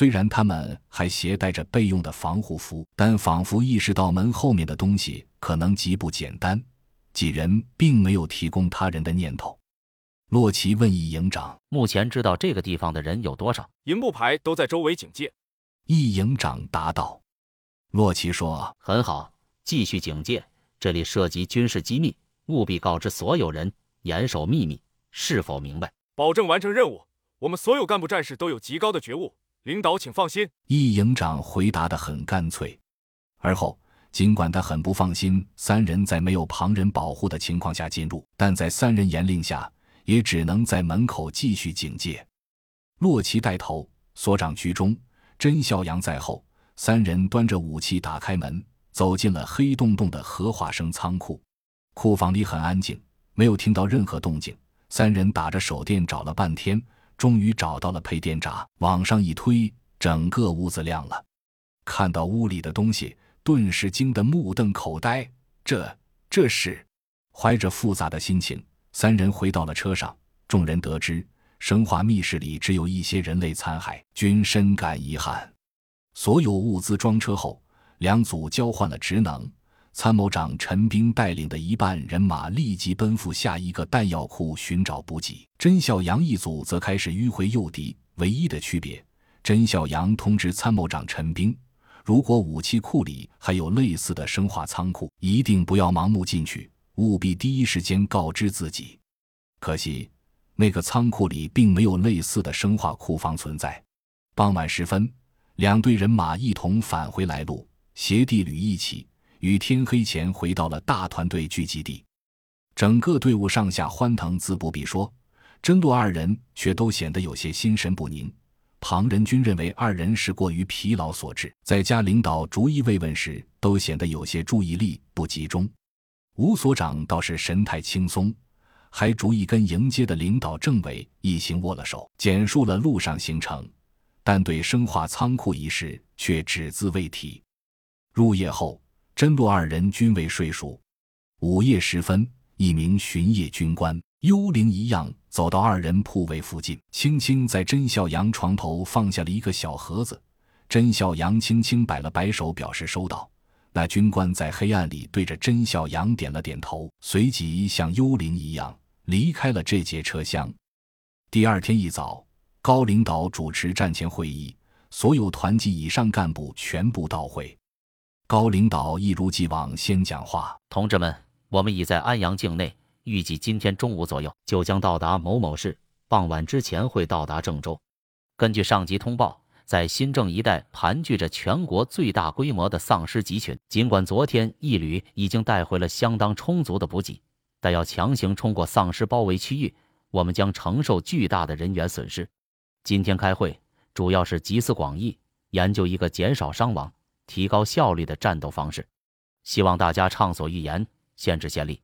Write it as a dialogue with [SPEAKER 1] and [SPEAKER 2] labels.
[SPEAKER 1] 虽然他们还携带着备用的防护服，但仿佛意识到门后面的东西可能极不简单，几人并没有提供他人的念头。洛奇问一营长：“
[SPEAKER 2] 目前知道这个地方的人有多少？”
[SPEAKER 3] 营部排都在周围警戒。
[SPEAKER 1] 一营长答道。洛奇说：“
[SPEAKER 2] 很好，继续警戒。这里涉及军事机密，务必告知所有人，严守秘密。是否明白？”
[SPEAKER 3] 保证完成任务。我们所有干部战士都有极高的觉悟。领导，请放心。
[SPEAKER 1] 易营长回答得很干脆。而后，尽管他很不放心三人在没有旁人保护的情况下进入，但在三人严令下，也只能在门口继续警戒。洛奇带头，所长居中，甄孝阳在后。三人端着武器打开门，走进了黑洞洞的核化生仓库。库房里很安静，没有听到任何动静。三人打着手电找了半天。终于找到了配电闸，往上一推，整个屋子亮了。看到屋里的东西，顿时惊得目瞪口呆。这这是？怀着复杂的心情，三人回到了车上。众人得知生化密室里只有一些人类残骸，均深感遗憾。所有物资装车后，两组交换了职能。参谋长陈兵带领的一半人马立即奔赴下一个弹药库寻找补给，甄孝阳一组则开始迂回诱敌。唯一的区别，甄孝阳通知参谋长陈兵，如果武器库里还有类似的生化仓库，一定不要盲目进去，务必第一时间告知自己。可惜，那个仓库里并没有类似的生化库房存在。傍晚时分，两队人马一同返回来路，携地旅一起。于天黑前回到了大团队聚集地，整个队伍上下欢腾自不必说，真洛二人却都显得有些心神不宁。旁人均认为二人是过于疲劳所致，在家领导逐一慰问时，都显得有些注意力不集中。吴所长倒是神态轻松，还逐一跟迎接的领导政委一行握了手，简述了路上行程，但对生化仓库一事却只字未提。入夜后。真洛二人均未睡熟。午夜时分，一名巡夜军官幽灵一样走到二人铺位附近，轻轻在甄孝阳床头放下了一个小盒子。甄孝阳轻轻摆了摆手，表示收到。那军官在黑暗里对着甄孝阳点了点头，随即像幽灵一样离开了这节车厢。第二天一早，高领导主持战前会议，所有团级以上干部全部到会。高领导一如既往先讲话：“
[SPEAKER 2] 同志们，我们已在安阳境内，预计今天中午左右就将到达某某市，傍晚之前会到达郑州。根据上级通报，在新郑一带盘踞着全国最大规模的丧尸集群。尽管昨天一旅已经带回了相当充足的补给，但要强行冲过丧尸包围区域，我们将承受巨大的人员损失。今天开会主要是集思广益，研究一个减少伤亡。”提高效率的战斗方式，希望大家畅所欲言，限制先例。